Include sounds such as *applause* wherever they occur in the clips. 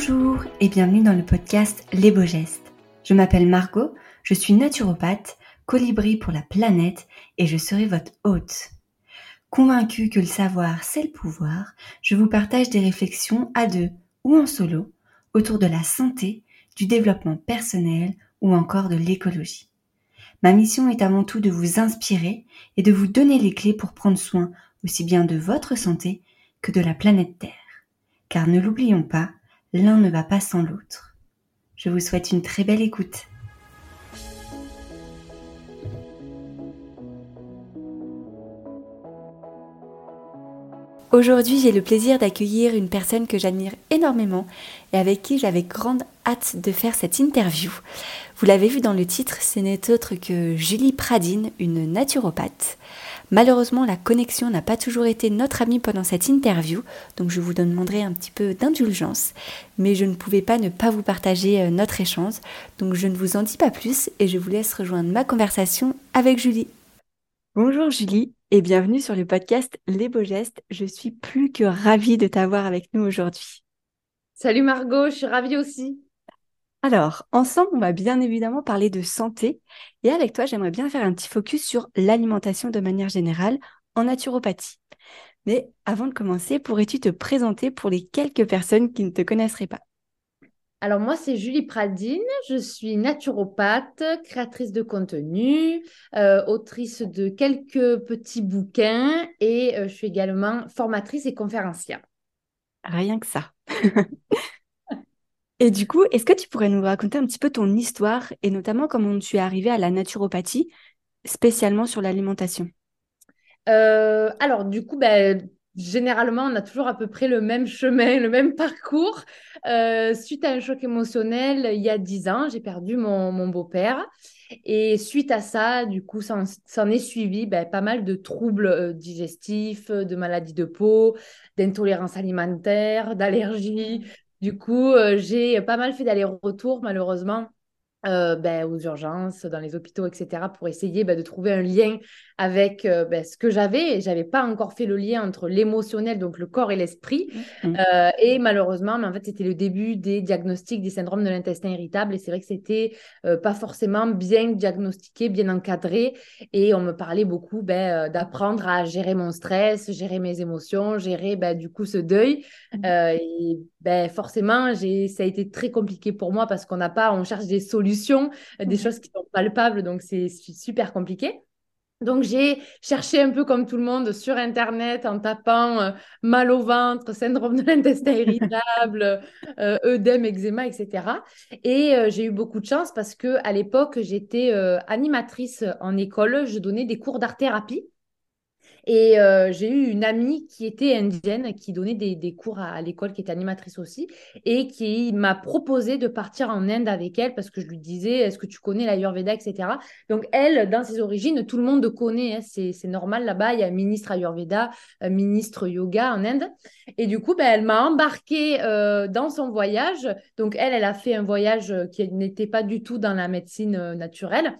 Bonjour et bienvenue dans le podcast Les Beaux Gestes. Je m'appelle Margot, je suis naturopathe, colibri pour la planète et je serai votre hôte. Convaincue que le savoir c'est le pouvoir, je vous partage des réflexions à deux ou en solo autour de la santé, du développement personnel ou encore de l'écologie. Ma mission est avant tout de vous inspirer et de vous donner les clés pour prendre soin aussi bien de votre santé que de la planète Terre. Car ne l'oublions pas, l'un ne va pas sans l'autre. Je vous souhaite une très belle écoute. Aujourd'hui, j'ai le plaisir d'accueillir une personne que j'admire énormément et avec qui j'avais grande hâte de faire cette interview. Vous l'avez vu dans le titre, ce n'est autre que Julie Pradine, une naturopathe. Malheureusement, la connexion n'a pas toujours été notre amie pendant cette interview, donc je vous demanderai un petit peu d'indulgence, mais je ne pouvais pas ne pas vous partager euh, notre échange, donc je ne vous en dis pas plus et je vous laisse rejoindre ma conversation avec Julie. Bonjour Julie et bienvenue sur le podcast Les Beaux Gestes. Je suis plus que ravie de t'avoir avec nous aujourd'hui. Salut Margot, je suis ravie aussi. Alors, ensemble, on va bien évidemment parler de santé. Et avec toi, j'aimerais bien faire un petit focus sur l'alimentation de manière générale en naturopathie. Mais avant de commencer, pourrais-tu te présenter pour les quelques personnes qui ne te connaisseraient pas? Alors moi, c'est Julie Pradine, je suis naturopathe, créatrice de contenu, euh, autrice de quelques petits bouquins et euh, je suis également formatrice et conférencière. Rien que ça. *laughs* et du coup, est-ce que tu pourrais nous raconter un petit peu ton histoire et notamment comment tu es arrivée à la naturopathie, spécialement sur l'alimentation? Euh, alors, du coup, ben, généralement, on a toujours à peu près le même chemin, le même parcours. Euh, suite à un choc émotionnel, il y a dix ans, j'ai perdu mon, beau-père. Et suite à ça, du coup, s'en est suivi ben, pas mal de troubles euh, digestifs, de maladies de peau, d'intolérance alimentaire, d'allergies. Du coup, euh, j'ai pas mal fait d'aller-retour, malheureusement, euh, ben, aux urgences, dans les hôpitaux, etc., pour essayer ben, de trouver un lien avec euh, ben, ce que j'avais. J'avais pas encore fait le lien entre l'émotionnel, donc le corps et l'esprit. Mmh. Euh, et malheureusement, mais en fait, c'était le début des diagnostics des syndromes de l'intestin irritable. Et c'est vrai que c'était pas forcément bien diagnostiqué, bien encadré. Et on me parlait beaucoup ben, d'apprendre à gérer mon stress, gérer mes émotions, gérer ben, du coup ce deuil. Mmh. et ben, forcément, ça a été très compliqué pour moi parce qu'on n'a pas, on cherche des solutions des choses qui sont palpables, donc c'est super compliqué. Donc j'ai cherché un peu comme tout le monde sur Internet en tapant euh, mal au ventre, syndrome de l'intestin *laughs* irritable, euh, œdème, eczéma, etc. Et euh, j'ai eu beaucoup de chance parce que à l'époque j'étais animatrice en école, je donnais des cours d'art-thérapie. Et euh, j'ai eu une amie qui était indienne, qui donnait des, cours à, l'école, qui était animatrice aussi, et qui m'a proposé de partir en Inde avec elle parce que je lui disais, est-ce que tu connais l'Ayurveda, etc. Donc elle, dans ses origines, tout le monde connaît, hein, c'est, normal là-bas, il y a ministre Ayurveda, euh, ministre yoga en Inde. Et du coup, ben, elle m'a embarquée euh, dans son voyage. Donc elle, elle a fait un voyage qui n'était pas du tout dans la médecine naturelle.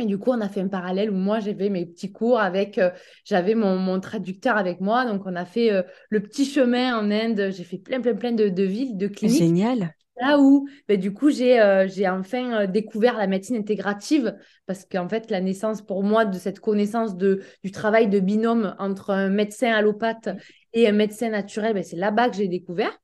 Et du coup, on a fait un parallèle où moi, j'avais mes petits cours avec, euh, j'avais mon, traducteur avec moi. Donc, on a fait euh, le petit chemin en Inde. J'ai fait plein, plein, plein de, villes, de cliniques. Génial. Là où, ben, du coup, j'ai euh, enfin découvert la médecine intégrative parce qu'en fait, la naissance pour moi de cette connaissance de, du travail de binôme entre un médecin allopathe et un médecin naturel, ben, c'est là-bas que j'ai découvert.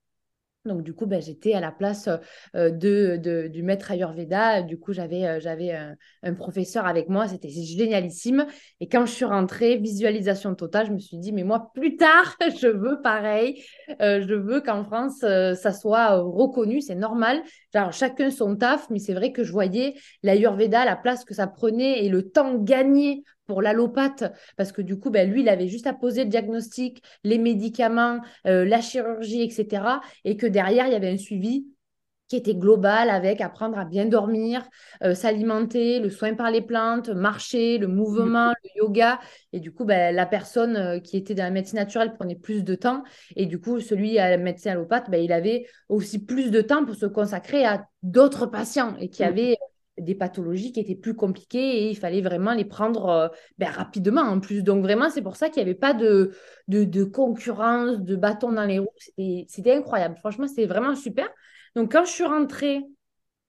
Donc, du coup, ben, j'étais à la place euh, de, du maître Ayurveda. Du coup, j'avais un, professeur avec moi. C'était génialissime. Et quand je suis rentrée, visualisation totale, je me suis dit, mais moi, plus tard, *laughs* je veux pareil. Je veux qu'en France, ça soit reconnu. C'est normal. Genre, chacun son taf. Mais c'est vrai que je voyais l'Ayurveda, la place que ça prenait et le temps gagné pour l'allopathe, parce que du coup, ben, lui, il avait juste à poser le diagnostic, les médicaments, euh, la chirurgie, etc. Et que derrière, il y avait un suivi qui était global avec apprendre à bien dormir, euh, s'alimenter, le soin par les plantes, marcher, le mouvement, le yoga. Et du coup, ben, la personne euh, qui était dans la médecine naturelle prenait plus de temps. Et du coup, celui à la médecine allopathe, ben, il avait aussi plus de temps pour se consacrer à d'autres patients et qui mm. avaient des pathologies qui étaient plus compliquées et il fallait vraiment les prendre euh, ben, rapidement en plus. Donc vraiment, c'est pour ça qu'il n'y avait pas de, de, concurrence, de bâton dans les roues. C'était incroyable. Franchement, c'était vraiment super. Donc, quand je suis rentrée,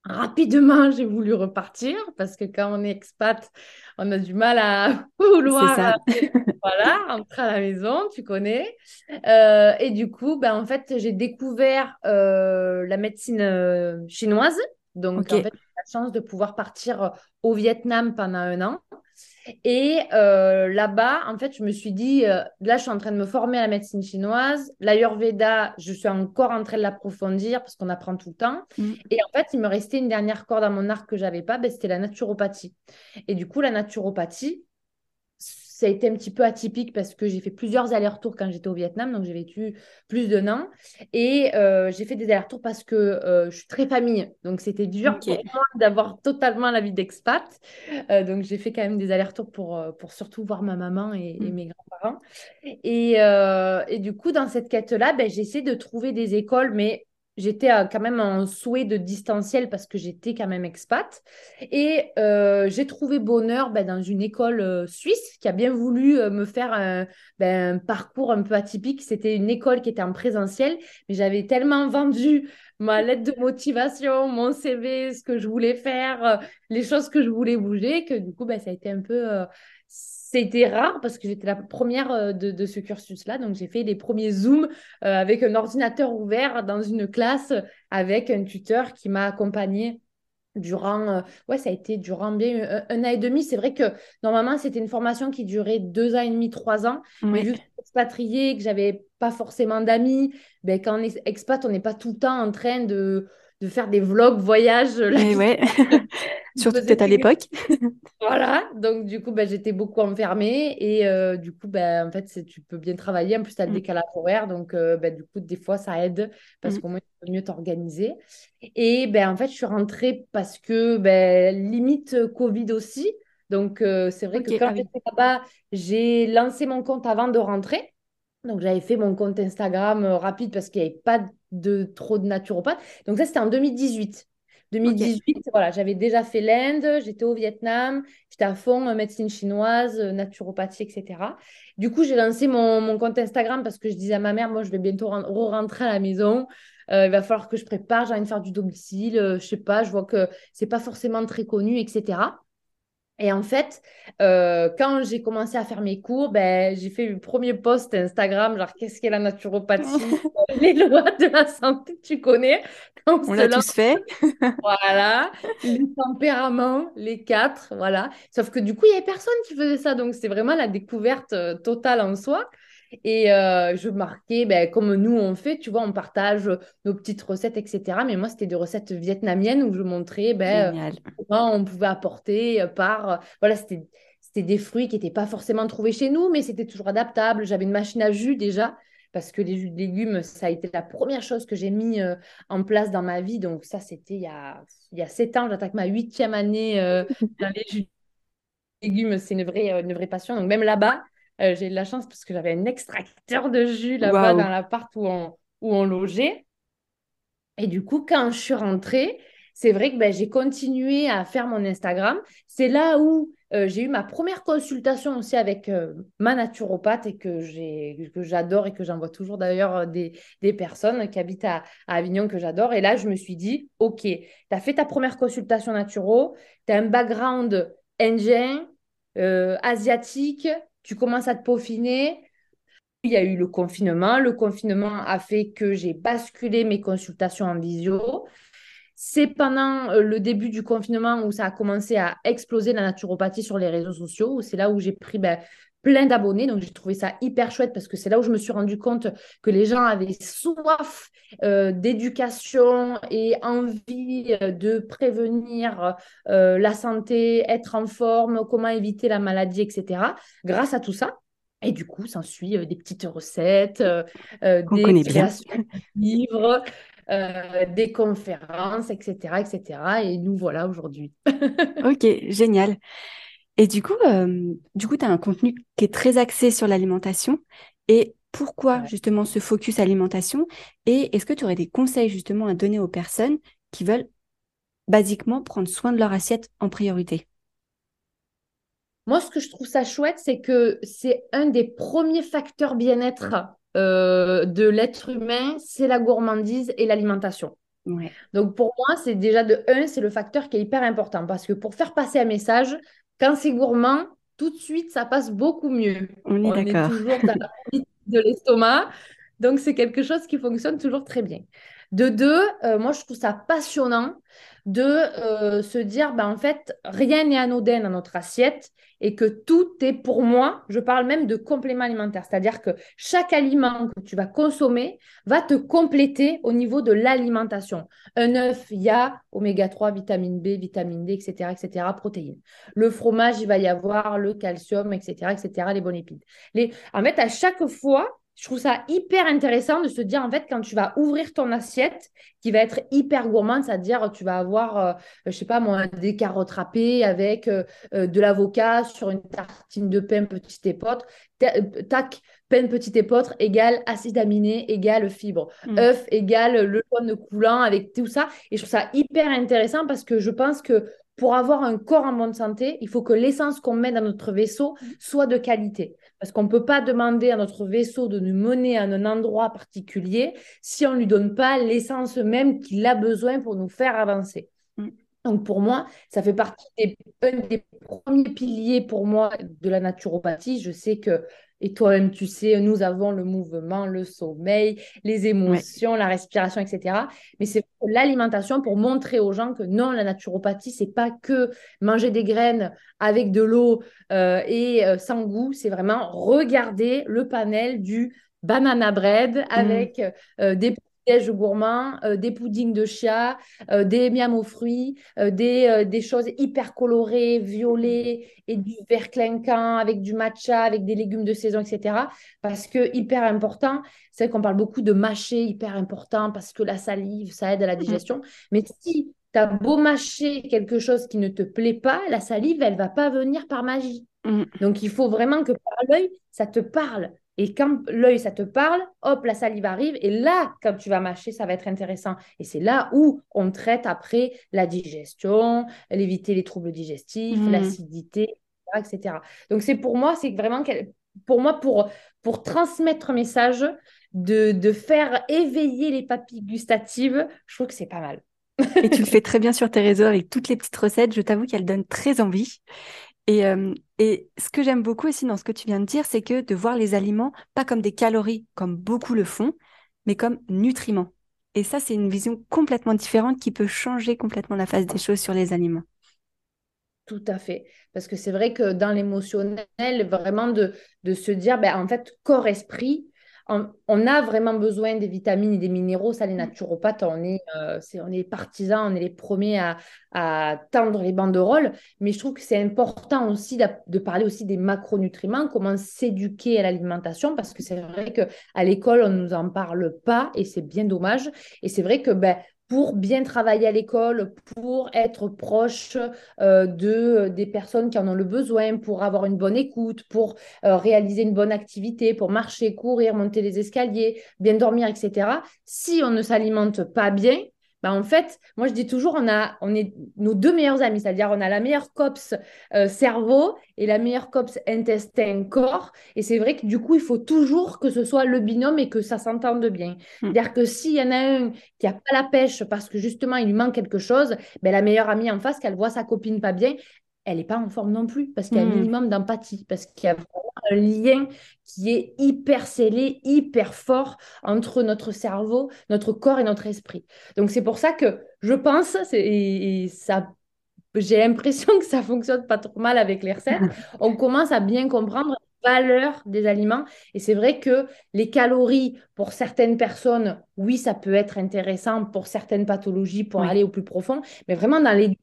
rapidement, *laughs* j'ai voulu repartir parce que quand on est expat, on a du mal à *laughs* vouloir ça. *laughs* voilà, rentrer à la maison, tu connais. Euh, et du coup, ben, en fait, j'ai découvert euh, la médecine euh, chinoise. Donc, en fait, la chance de pouvoir partir au Vietnam pendant un an. Et euh, là-bas, en fait, je me suis dit, euh, là, je suis en train de me former à la médecine chinoise. L'Ayurveda, je suis encore en train de l'approfondir parce qu'on apprend tout le temps. Mm. Et en fait, il me restait une dernière corde à mon arc que j'avais pas, ben, c'était la naturopathie. Et du coup, la naturopathie, ça a été un petit peu atypique parce que j'ai fait plusieurs allers-retours quand j'étais au Vietnam, donc j'ai vécu plus d'un an. Et euh, j'ai fait des allers-retours parce que euh, je suis très famille, donc c'était dur pour moi d'avoir totalement la vie d'expat. Euh, donc j'ai fait quand même des allers-retours pour, pour surtout voir ma maman et, et mmh. mes grands-parents. Et, et, du coup, dans cette quête-là, ben, j'essaie de trouver des écoles, mais j'étais quand même en souhait de distanciel parce que j'étais quand même expat. Et euh, j'ai trouvé bonheur ben, dans une école euh, suisse qui a bien voulu euh, me faire un, ben, un, parcours un peu atypique. C'était une école qui était en présentiel, mais j'avais tellement vendu ma lettre de motivation, mon CV, ce que je voulais faire, les choses que je voulais bouger, que du coup, ben, ça a été un peu c'était rare parce que j'étais la première euh, de, ce cursus-là. Donc, j'ai fait les premiers Zooms euh, avec un ordinateur ouvert dans une classe avec un tuteur qui m'a accompagné durant, euh, ouais, ça a été durant bien un, an et demi. C'est vrai que normalement, c'était une formation qui durait deux ans et demi, trois ans. Mais vu que j'étais expatriée, que j'avais pas forcément d'amis, ben, quand on est expat, on n'est pas tout le temps en train de de faire des vlogs voyages. Eh ouais. *laughs* *laughs* Surtout peut-être à l'époque. *laughs* voilà, donc du coup, bah, j'étais beaucoup enfermée et euh, du coup, bah, en fait, tu peux bien travailler. En plus, tu as le mm. décalage horaire, donc euh, bah, du coup, des fois, ça aide parce mm. qu'au moins, tu peux mieux t'organiser. Et ben, en fait, je suis rentrée parce que limite Covid aussi. Donc, euh, c'est vrai que quand ah j'étais là-bas, j'ai lancé mon compte avant de rentrer. Donc, j'avais fait mon compte Instagram rapide parce qu'il n'y avait pas de trop de naturopathes. Donc ça, c'était en 2018. 2018, voilà, j'avais déjà fait l'Inde, j'étais au Vietnam, j'étais à fond en médecine chinoise, euh, naturopathie, etc. Du coup, j'ai lancé mon, compte Instagram parce que je disais à ma mère, moi, je vais bientôt rentrer à la maison. Euh, il va falloir que je prépare, j'ai envie de faire du domicile, euh, je sais pas, je vois que c'est pas forcément très connu, etc. Et en fait, euh, quand j'ai commencé à faire mes cours, ben, j'ai fait le premier post Instagram, genre qu'est-ce qu'est la naturopathie, *laughs* les lois de la santé, tu connais? On l'a tous fait. *laughs* voilà, les tempéraments, les quatre, voilà. Sauf que du coup, il n'y avait personne qui faisait ça, donc c'est vraiment la découverte euh, totale en soi. Et euh, je marquais, ben, comme nous on fait, tu vois, on partage nos petites recettes, etc. Mais moi, c'était des recettes vietnamiennes où je montrais ben, comment on pouvait apporter par... Voilà, c'était des fruits qui n'étaient pas forcément trouvés chez nous, mais c'était toujours adaptable. J'avais une machine à jus déjà, parce que les jus de légumes, ça a été la première chose que j'ai mis euh, en place dans ma vie. Donc ça, c'était il y a, il y a sept ans. J'attaque ma huitième année euh, dans les jus de légumes. C'est une vraie, une vraie passion. Donc même là-bas, euh, j'ai eu de la chance parce que j'avais un extracteur de jus là-bas dans l'appart où on, où on logeait. Et du coup, quand je suis rentrée, c'est vrai que ben, j'ai continué à faire mon Instagram. C'est là où euh, j'ai eu ma première consultation aussi avec euh, ma naturopathe et que j'adore et que j'envoie toujours d'ailleurs des, des, personnes qui habitent à, à Avignon que j'adore. Et là, je me suis dit, OK, tu as fait ta première consultation naturo, tu as un background indien, asiatique, tu commences à te peaufiner. Il y a eu le confinement. Le confinement a fait que j'ai basculé mes consultations en visio. C'est pendant euh, le début du confinement où ça a commencé à exploser la naturopathie sur les réseaux sociaux. C'est là où j'ai pris ben, plein d'abonnés. Donc, j'ai trouvé ça hyper chouette parce que c'est là où je me suis rendu compte que les gens avaient soif euh, d'éducation et envie euh, de prévenir la santé, être en forme, comment éviter la maladie, etc. Grâce à tout ça. Et du coup, s'ensuit euh, des petites recettes, euh, euh, des livres, des conférences, etc., etc. Et nous voilà aujourd'hui. *laughs* ok, génial. Et du coup, du coup, tu as un contenu qui est très axé sur l'alimentation. Et pourquoi justement ce focus alimentation? Et est-ce que tu aurais des conseils justement à donner aux personnes qui veulent basiquement prendre soin de leur assiette en priorité? Moi, ce que je trouve ça chouette, c'est que c'est un des premiers facteurs bien-être euh, de l'être humain, c'est la gourmandise et l'alimentation. Donc pour moi, c'est déjà de un, c'est le facteur qui est hyper important. Parce que pour faire passer un message, quand c'est gourmand, tout de suite, ça passe beaucoup mieux. On est d'accord. toujours dans la *laughs* de l'estomac. Donc c'est quelque chose qui fonctionne toujours très bien. De deux, euh, moi je trouve ça passionnant de euh, se dire, ben, en fait, rien n'est anodin dans notre assiette et que tout est pour moi, je parle même de complément alimentaire, c'est-à-dire que chaque aliment que tu vas consommer va te compléter au niveau de l'alimentation. Un œuf, il y a oméga 3, vitamine B, vitamine D, etc., etc., protéines. Le fromage, il va y avoir le calcium, etc., etc., les bonnes lipides. Les... En fait, à chaque fois, je trouve ça hyper intéressant de se dire, en fait, quand tu vas ouvrir ton assiette, qui va être hyper gourmande, c'est-à-dire tu vas avoir, euh, je sais pas moi, des carottes râpées avec euh, euh, de l'avocat sur une tartine de pain petit épeautre. Tac, pain petit épeautre égale acide aminé égale fibre. Mm. œuf égale le jaune coulant avec tout ça. Et je trouve ça hyper intéressant parce que je pense que pour avoir un corps en bonne santé, il faut que l'essence qu'on met dans notre vaisseau mm. soit de qualité. Parce qu'on ne peut pas demander à notre vaisseau de nous mener à un endroit particulier si on ne lui donne pas l'essence même qu'il a besoin pour nous faire avancer. Mm. Donc pour moi, ça fait partie des, un des premiers piliers pour moi de la naturopathie. Je sais que et toi-même, tu sais, nous avons le mouvement, le sommeil, les émotions, la respiration, etc. Mais c'est l'alimentation pour montrer aux gens que non, la naturopathie, c'est pas que manger des graines avec de l'eau euh, et euh, sans goût. C'est vraiment regarder le panel du banana bread mmh. avec euh, des déj gourmands, euh, des puddings de chia, euh, des miams aux fruits, euh, des, des, choses hyper colorées, violets et du vert clinquant avec du matcha, avec des légumes de saison, etc. Parce que hyper important, c'est qu'on parle beaucoup de mâcher, hyper important parce que la salive, ça aide à la digestion. Mais si tu as beau mâcher quelque chose qui ne te plaît pas, la salive, elle va pas venir par magie. Mmh. Donc il faut vraiment que par l'œil, ça te parle. Et quand l'œil, ça te parle, hop, la salive arrive. Et là, quand tu vas mâcher, ça va être intéressant. Et c'est là où on traite après la digestion, éviter les troubles digestifs, mmh. l'acidité, etc. Donc, c'est pour moi, c'est vraiment pour moi, pour, pour transmettre un message, de, de faire éveiller les papilles gustatives, je trouve que c'est pas mal. Et tu le fais très bien sur tes réseaux avec toutes les petites recettes. Je t'avoue qu'elles donnent très envie. Et, euh, et ce que j'aime beaucoup aussi dans ce que tu viens de dire, c'est que de voir les aliments pas comme des calories, comme beaucoup le font, mais comme nutriments. Et ça, c'est une vision complètement différente qui peut changer complètement la face des choses sur les aliments. Tout à fait. Parce que c'est vrai que dans l'émotionnel, vraiment de, se dire, ben, en fait, corps-esprit, on, a vraiment besoin des vitamines et des minéraux. Ça, les mm. naturopathes, on est, euh, on est partisans, on est les premiers à, à tendre les banderoles. Mais je trouve que c'est important aussi de, parler aussi des macronutriments, comment s'éduquer à l'alimentation, parce que c'est vrai qu'à l'école, on ne nous en parle pas et c'est bien dommage. Et c'est vrai que ben, pour bien travailler à l'école, pour être proche euh, de, euh, des personnes qui en ont le besoin, pour avoir une bonne écoute, pour euh, réaliser une bonne activité, pour marcher, courir, monter les escaliers, bien dormir, etc. Si on ne s'alimente pas bien, bah, en fait, moi je dis toujours, on a, on est nos deux meilleurs amis, c'est-à-dire on a la meilleure COPS euh, cerveau et la meilleure COPS intestin corps. Et c'est vrai que du coup, il faut toujours que ce soit le binôme et que ça s'entende bien. Hmm. C'est-à-dire que s'il y en a un qui n'a pas la pêche parce que justement il lui manque quelque chose, ben, la meilleure amie en face, qu'elle voit sa copine pas bien, elle n'est pas en forme non plus parce qu'il y a un hmm. minimum d'empathie, parce qu'il y a un lien qui est hyper scellé, hyper fort entre notre cerveau, notre corps et notre esprit. Donc c'est pour ça que je pense, et, ça, j'ai l'impression que ça fonctionne pas trop mal avec les recettes, *laughs* on commence à bien comprendre la valeur des aliments. Et c'est vrai que les calories, pour certaines personnes, oui, ça peut être intéressant pour certaines pathologies, pour aller au plus profond, mais vraiment dans les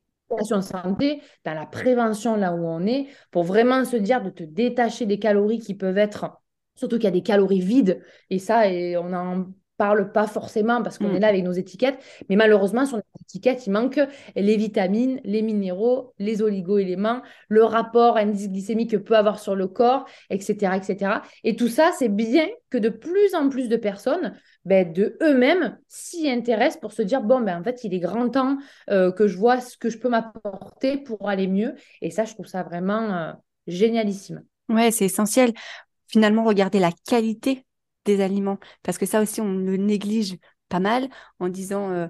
santé, dans la prévention là où on est, pour vraiment se dire de te détacher des calories qui peuvent être, surtout qu'il y a des calories vides, et ça, et on n'en parle pas forcément parce qu'on est mm. là avec nos étiquettes, mais malheureusement, sur les étiquettes, il manque les vitamines, les minéraux, les oligo-éléments, le rapport indice glycémique que peut avoir sur le corps, etc., etc. Et tout ça, c'est bien que de plus en plus de personnes ben, de eux-mêmes s'y intéressent pour se dire bon ben en fait il est grand temps euh, que je vois ce que je peux m'apporter pour aller mieux et ça je trouve ça vraiment euh, génialissime. Ouais, c'est essentiel. Finalement, regarder la qualité aliments parce que ça aussi on le néglige pas mal en disant euh,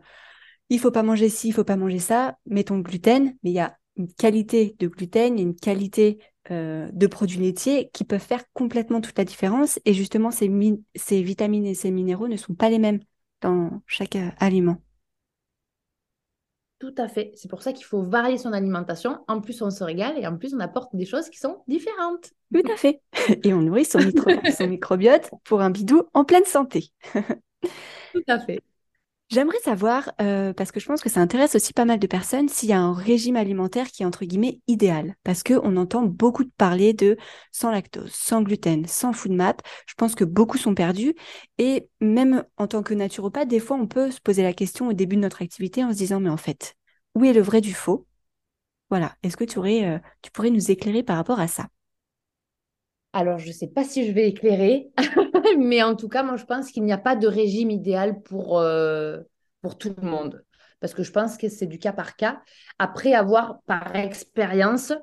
il faut pas manger ci, il faut pas manger ça, mettons le gluten, mais il y a une qualité de gluten, une qualité euh, de produits laitiers qui peuvent faire complètement toute la différence. Et justement, ces, ces vitamines et ces minéraux ne sont pas les mêmes dans chaque euh, aliment. Tout à fait. C'est pour ça qu'il faut varier son alimentation. En plus, on se régale et en plus, on apporte des choses qui sont différentes. Tout à fait. *laughs* Et on nourrit son, son microbiote pour un bidou en pleine santé. Tout à fait. J'aimerais savoir, euh, parce que je pense que ça intéresse aussi pas mal de personnes, s'il y a un régime alimentaire qui est entre guillemets idéal. Parce qu'on entend beaucoup de parler de sans lactose, sans gluten, sans food map. Je pense que beaucoup sont perdus. Et même en tant que naturopathe, des fois, on peut se poser la question au début de notre activité en se disant, mais en fait, où est le vrai du faux? Voilà. Est-ce que tu, aurais, euh, tu pourrais nous éclairer par rapport à ça? Alors, je ne sais pas si je vais éclairer, *laughs* mais en tout cas, moi, je pense qu'il n'y a pas de régime idéal pour, euh, pour tout le monde. Parce que je pense que c'est du cas par cas. Après avoir, par expérience,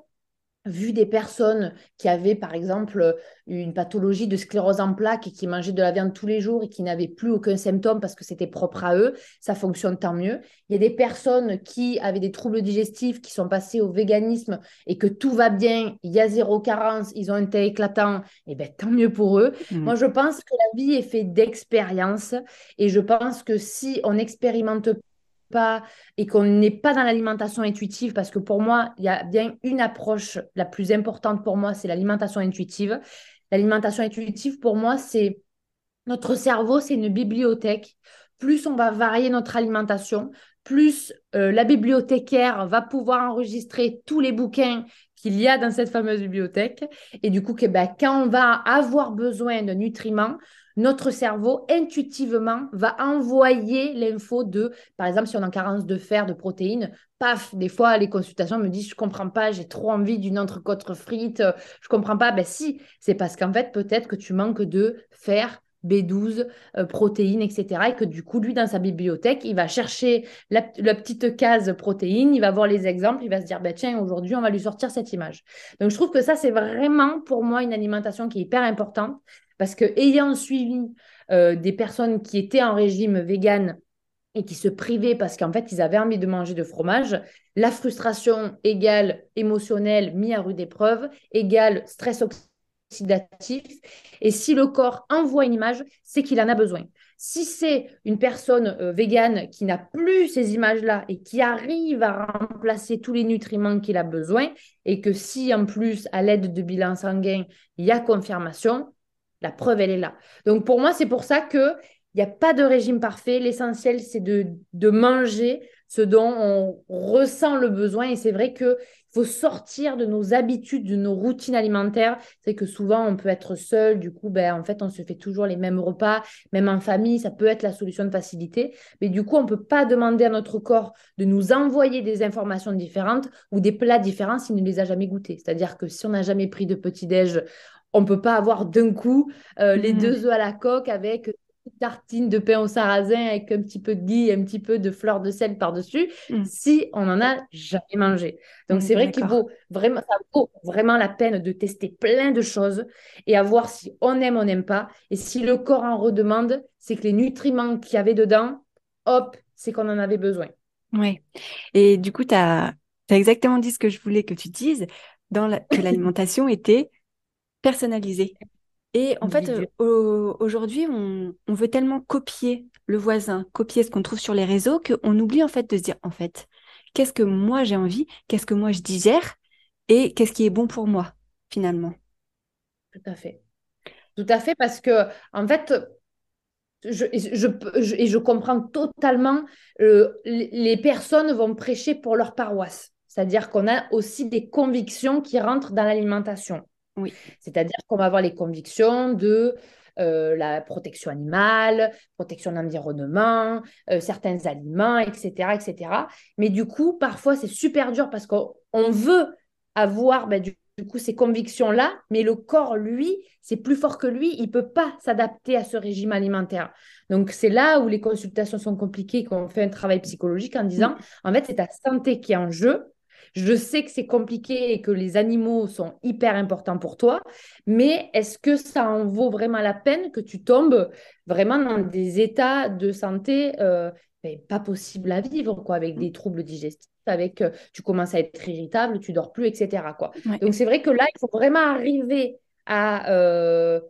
vu des personnes qui avaient, par exemple, une pathologie de sclérose en plaques et qui mangeaient de la viande tous les jours et qui n'avaient plus aucun symptôme parce que c'était propre à eux, ça fonctionne tant mieux. Il y a des personnes qui avaient des troubles digestifs, qui sont passées au véganisme et que tout va bien, il y a zéro carence, ils ont un thé éclatant, et bien tant mieux pour eux. Mmh. Moi, je pense que la vie est faite d'expérience et je pense que si on n'expérimente pas et qu'on n'est pas dans l'alimentation intuitive, parce que pour moi, il y a bien une approche la plus importante pour moi, c'est l'alimentation intuitive. L'alimentation intuitive, pour moi, c'est notre cerveau, c'est une bibliothèque. Plus on va varier notre alimentation, plus euh, la bibliothécaire va pouvoir enregistrer tous les bouquins qu'il y a dans cette fameuse bibliothèque. Et du coup, que, ben, quand on va avoir besoin de nutriments, notre cerveau, intuitivement, va envoyer l'info de, par exemple, si on a en carence de fer, de protéines, paf, des fois, les consultations me disent, je comprends pas, j'ai trop envie d'une entrecôte frite, je comprends pas. Ben si, c'est parce qu'en fait, peut-être que tu manques de fer, B12, euh, protéines, etc. Et que du coup, lui, dans sa bibliothèque, il va chercher la, petite case protéines, il va voir les exemples, il va se dire, bah, tiens, aujourd'hui, on va lui sortir cette image. Donc, je trouve que ça, c'est vraiment pour moi une alimentation qui est hyper importante. Parce que ayant suivi euh, des personnes qui étaient en régime vegan et qui se privaient parce qu'en fait, ils avaient envie de manger de fromage, la frustration égale émotionnelle mis à rude épreuve égale stress oxydatif. Et si le corps envoie une image, c'est qu'il en a besoin. Si c'est une personne euh, végane qui n'a plus ces images-là et qui arrive à remplacer tous les nutriments qu'il a besoin, et que si en plus, à l'aide de bilan sanguin, il y a confirmation, la preuve, elle est là. Donc pour moi, c'est pour ça que il n'y a pas de régime parfait. L'essentiel, c'est de, manger ce dont on ressent le besoin. Et c'est vrai qu'il faut sortir de nos habitudes, de nos routines alimentaires. C'est que souvent, on peut être seul. Du coup, ben, en fait, on se fait toujours les mêmes repas, même en famille. Ça peut être la solution de facilité. Mais du coup, on ne peut pas demander à notre corps de nous envoyer des informations différentes ou des plats différents s'il ne les a jamais goûtés. C'est-à-dire que si on n'a jamais pris de petit-déj on ne peut pas avoir d'un coup euh, les mm. deux œufs à la coque avec une tartine de pain au sarrasin avec un petit peu de ghee et un petit peu de fleur de sel par-dessus, mm. si on n'en a jamais mangé. Donc, c'est vrai qu'il vaut vraiment, ça vaut vraiment la peine de tester plein de choses et à voir si on aime, ou on n'aime pas. Et si le corps en redemande, c'est que les nutriments qu'il y avait dedans, hop, c'est qu'on en avait besoin. Oui. Et du coup, tu as, exactement dit ce que je voulais que tu dises, dans que *laughs* l'alimentation était personnalisé. Et en fait, euh, aujourd'hui, on, veut tellement copier le voisin, copier ce qu'on trouve sur les réseaux, qu'on oublie en fait de se dire, en fait, qu'est-ce que moi j'ai envie, qu'est-ce que moi je digère, et qu'est-ce qui est bon pour moi, finalement. Tout à fait. Tout à fait, parce que, en fait, je, et je comprends totalement, euh, les personnes vont prêcher pour leur paroisse. C'est-à-dire qu'on a aussi des convictions qui rentrent dans l'alimentation. Oui. C'est-à-dire qu'on va avoir les convictions de euh, la protection animale, protection de l'environnement, euh, certains aliments, etc., etc. Mais du coup, parfois, c'est super dur parce qu'on veut avoir ben, du, coup ces convictions-là, mais le corps, lui, c'est plus fort que lui, il ne peut pas s'adapter à ce régime alimentaire. Donc, c'est là où les consultations sont compliquées, qu'on fait un travail psychologique en disant, en fait, c'est ta santé qui est en jeu je sais que c'est compliqué et que les animaux sont hyper importants pour toi, mais est-ce que ça en vaut vraiment la peine que tu tombes vraiment dans des états de santé euh, ben, pas possible à vivre, quoi, avec des troubles digestifs, avec euh, tu commences à être irritable, tu dors plus, etc. Quoi. Donc c'est vrai que là, il faut vraiment arriver à euh,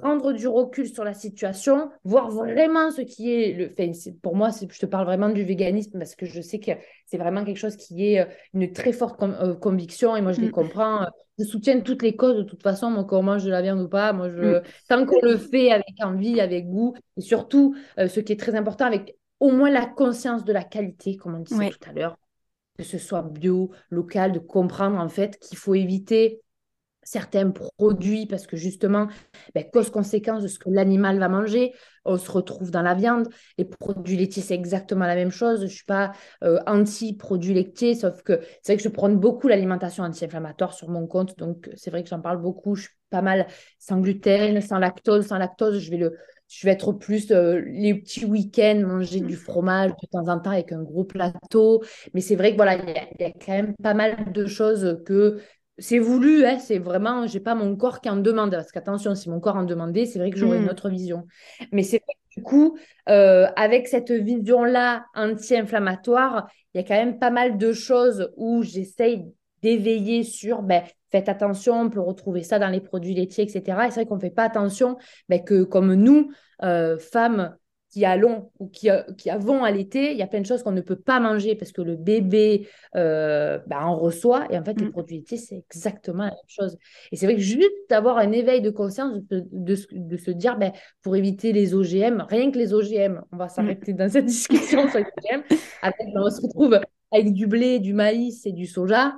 prendre du recul sur la situation, voir vraiment ce qui est le. Enfin, pour moi, je te parle vraiment du véganisme parce que je sais que c'est vraiment quelque chose qui est euh, une très forte conviction et moi je les mm. comprends. Je soutiens toutes les causes de toute façon, moi qu'on mange de la viande ou pas, moi je mm. tant qu'on le fait avec envie, avec goût et surtout ce qui est très important avec au moins la conscience de la qualité, comme on disait tout à l'heure, que ce soit bio, local, de comprendre en fait qu'il faut éviter certains produits parce que justement, ben, cause conséquence de ce que l'animal va manger, on se retrouve dans la viande. Les produits laitiers, c'est exactement la même chose. Je ne suis pas euh, anti-produits laitiers, sauf que c'est vrai que je prends beaucoup l'alimentation anti-inflammatoire sur mon compte. Donc, c'est vrai que j'en parle beaucoup. Je suis pas mal sans gluten, sans lactose. Sans lactose, je vais le, je vais être plus euh, les petits week-ends, manger du fromage de temps en temps avec un gros plateau. Mais c'est vrai que voilà, il y, a quand même pas mal de choses que c'est voulu, hein, c'est vraiment, j'ai pas mon corps qui en demande. Parce qu'attention, si mon corps en demandait, c'est vrai que j'aurais une hmm. autre vision. Mais c'est du coup, euh, avec cette vision-là anti-inflammatoire, il y a quand même pas mal de choses où j'essaye d'éveiller sur ben, faites attention, on peut retrouver ça dans les produits laitiers, etc. Et c'est vrai qu'on ne fait pas attention ben, que comme nous, euh, femmes qui allons ou qui, euh, qui avons allaité, il y a plein de choses qu'on ne peut pas manger parce que le bébé euh, ben, en reçoit. Et en fait, les mm. produits laitiers, c'est exactement la même chose. Et c'est vrai que juste d'avoir un éveil de conscience, de, de, se dire, ben, pour éviter les OGM, rien que les OGM, on va mm. s'arrêter dans cette *laughs* discussion sur les OGM, on se retrouve avec du blé, du maïs et du soja.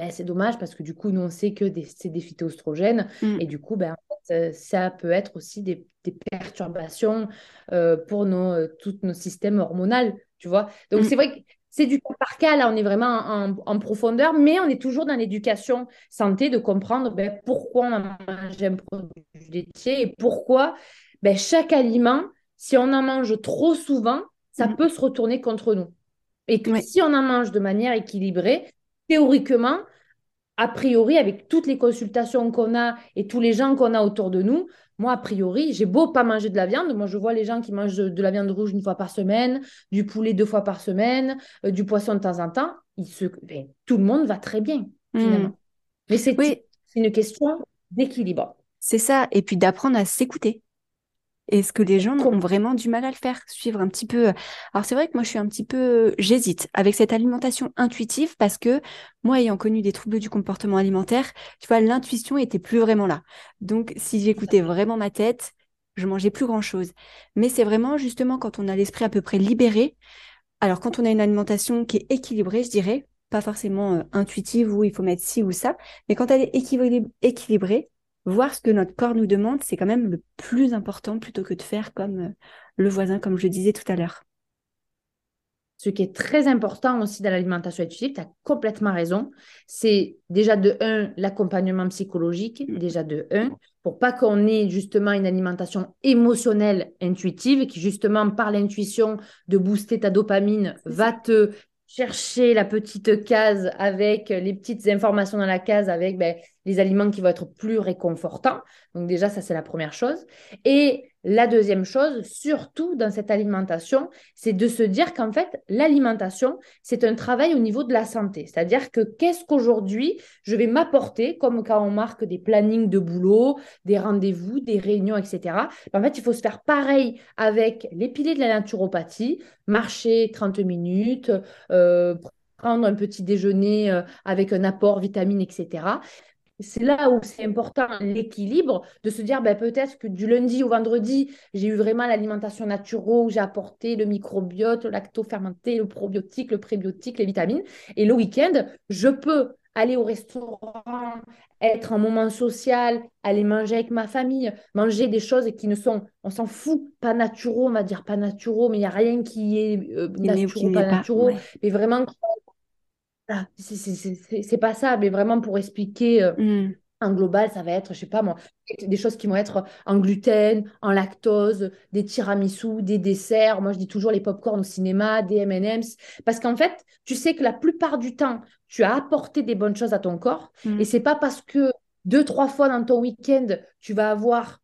Ben, c'est dommage parce que du coup, nous, on sait que c'est des phytoestrogènes. Mm. Et du coup, ben, ça peut être aussi des, perturbations euh, pour nos, euh, tous nos systèmes hormonaux, tu vois. Donc, mm. c'est vrai que c'est du cas par cas, là, on est vraiment en, profondeur, mais on est toujours dans l'éducation santé de comprendre ben, pourquoi on mange un produit laitier et pourquoi ben, chaque aliment, si on en mange trop souvent, ça mm. peut se retourner contre nous. Et que si on en mange de manière équilibrée, théoriquement, a priori, avec toutes les consultations qu'on a et tous les gens qu'on a autour de nous, moi, a priori, j'ai beau pas manger de la viande. Moi, je vois les gens qui mangent de la viande rouge une fois par semaine, du poulet deux fois par semaine, euh, du poisson de temps en temps. Il se... Ben, tout le monde va très bien, finalement. Hmm. Mais c'est une question d'équilibre. C'est ça. Et puis d'apprendre à s'écouter. Est-ce que les gens ont vraiment du mal à le faire, suivre un petit peu euh, Alors c'est vrai que moi je suis un petit peu, j'hésite avec cette alimentation intuitive parce que moi ayant connu des troubles du comportement alimentaire, tu vois, l'intuition était plus vraiment là. Donc si j'écoutais vraiment ma tête, je mangeais plus grand chose. Mais c'est vraiment justement quand on a l'esprit à peu près libéré. Alors quand on a une alimentation qui est équilibrée, je dirais, pas forcément euh, intuitive où il faut mettre ci ou ça, mais quand elle est équilibrée, voir ce que notre corps nous demande, c'est quand même le plus important plutôt que de faire comme euh, le voisin, comme je le disais tout à l'heure. Ce qui est très important aussi dans l'alimentation intuitive, tu as complètement raison, c'est déjà de un, l'accompagnement psychologique, mm. déjà de un, pour pas qu'on ait justement une alimentation émotionnelle intuitive qui justement par l'intuition de booster ta dopamine va te chercher la petite case avec les petites informations dans la case avec ben, les aliments qui vont être plus réconfortants. Donc déjà, ça, c'est la première chose. Et la deuxième chose, surtout dans cette alimentation, c'est de se dire qu'en fait, l'alimentation, c'est un travail au niveau de la santé. C'est-à-dire que qu'est-ce qu'aujourd'hui je vais m'apporter, comme quand on marque des plannings de boulot, des rendez-vous, des réunions, etc. En fait, il faut se faire pareil avec les piliers de la naturopathie, marcher 30 minutes, euh, prendre un petit déjeuner euh, avec un apport vitamine, etc c'est là où c'est important l'équilibre, de se dire ben, peut-être que du lundi au vendredi, j'ai eu vraiment l'alimentation naturelle, où j'ai apporté le microbiote, le lacto-fermenté, le probiotique, le prébiotique, les vitamines. Et le week-end, je peux aller au restaurant, être en moment social, aller manger avec ma famille, manger des choses qui ne sont, on s'en fout, pas naturels, on va dire pas naturels, mais il n'y a rien qui est euh, naturel, pas, naturel, mais vraiment c'est pas ça, mais vraiment pour expliquer euh, mmh. en global, ça va être, je sais pas moi, des choses qui vont être en gluten, en lactose, des tiramisu, des desserts. Moi, je dis toujours les pop au cinéma, des M&M's. Parce qu'en fait, tu sais que la plupart du temps, tu as apporté des bonnes choses à ton corps. Mmh. Et c'est pas parce que deux, trois fois dans ton week-end, tu vas avoir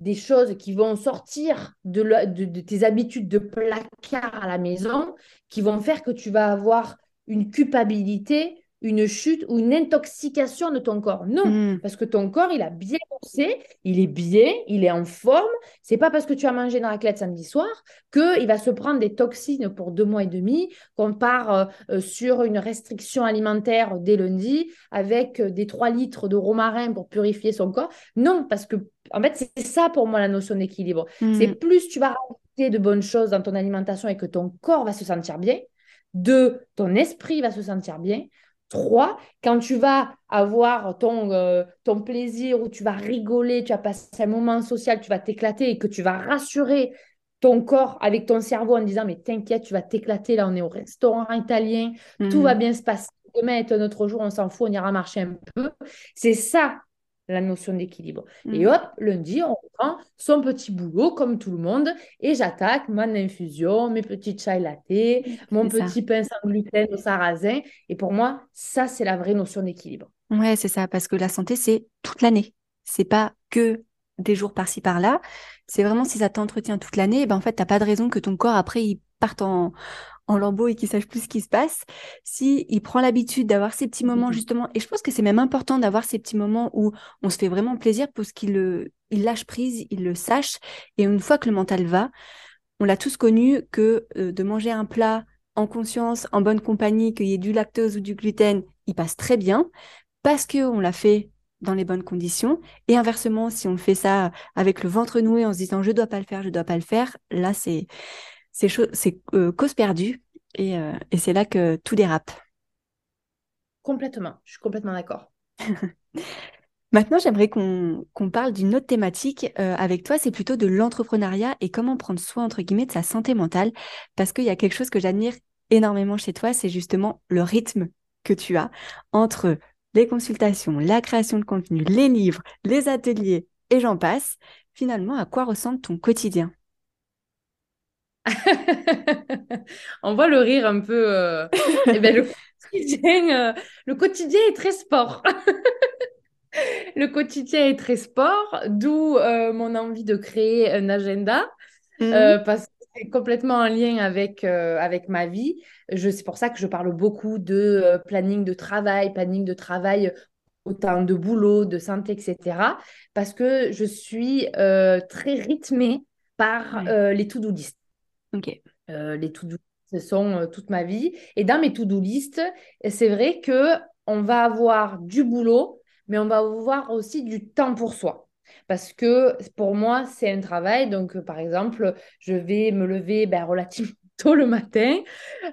des choses qui vont sortir de, de, tes habitudes de placard à la maison, qui vont faire que tu vas avoir une culpabilité, une chute ou une intoxication de ton corps. Non, hmm. parce que ton corps, il a bien bossé, il est bien, il est en forme. C'est pas parce que tu as mangé dans la clé samedi soir qu'il va se prendre des toxines pour deux mois et demi, qu'on part euh, euh, sur une restriction alimentaire dès lundi avec euh, des 3 litres de romarin pour purifier son corps. Non, parce que en fait, c'est ça pour moi la notion d'équilibre. C'est hmm. plus tu vas rajouter de bonnes choses dans ton alimentation et que ton corps va se sentir bien, deux, ton esprit va se sentir bien, Trois, quand tu vas avoir ton, euh, ton plaisir, où tu vas rigoler, tu vas passer un moment social, tu vas t'éclater et que tu vas rassurer ton corps avec ton cerveau en disant, mais t'inquiète, tu vas t'éclater, là on est au restaurant italien, tout va mhm. bien se passer, demain est un autre jour, on s'en fout, on ira marcher un peu. C'est ça la notion d'équilibre. Et mm. hop, lundi, on prend son petit boulot comme tout le monde et j'attaque mon infusion, mes petits chai latte, *laughs* mon petit pain sans gluten au sarrasin. Et pour moi, ça, c'est la vraie notion d'équilibre. Ouais, c'est ça, parce que la santé, c'est toute l'année. C'est pas que des jours par-ci par-là. C'est vraiment si ça t'entretient toute l'année, ben en fait, t'as pas de raison que ton corps après il parte en, en lambeaux et qui sache plus ce qui se passe, si il prend l'habitude d'avoir ces petits moments justement, et je pense que c'est même important d'avoir ces petits moments où on se fait vraiment plaisir pour qu'il le, il lâche prise, il le sache, et une fois que le mental va, on l'a tous connu que euh, de manger un plat en conscience, en bonne compagnie, qu'il y ait du lactose ou du gluten, il passe très bien parce que on l'a fait dans les bonnes conditions. Et inversement, si on fait ça avec le ventre noué en se disant je dois pas le faire, je dois pas le faire, là c'est c'est euh, cause perdue euh, et, c'est là que tout dérape. Complètement, je suis complètement d'accord. *laughs* Maintenant, j'aimerais qu'on parle d'une autre thématique euh, avec toi, c'est plutôt de l'entrepreneuriat et comment prendre soin, entre guillemets, de sa santé mentale, parce qu'il y a quelque chose que j'admire énormément chez toi, c'est justement le rythme que tu as entre les consultations, la création de contenu, les livres, les ateliers et j'en passe. Finalement, à quoi ressemble ton quotidien? *laughs* On voit le rire un peu. Euh, eh ben, euh, le, quotidien, est très sport. *laughs* le quotidien est très sport, d'où euh, mon envie de créer un agenda. Mhm. parce que c'est complètement en lien avec, avec ma vie. C'est pour ça que je parle beaucoup de planning de travail, planning de travail autant de boulot, de santé, etc. Parce que je suis très rythmée par les to-do list. Euh, les to-do ce sont euh, toute ma vie. Et dans mes to-do list, c'est vrai que on va avoir du boulot, mais on va avoir aussi du temps pour soi. Parce que pour moi, c'est un travail. Donc, euh, par exemple, je vais me lever ben, relativement tôt le matin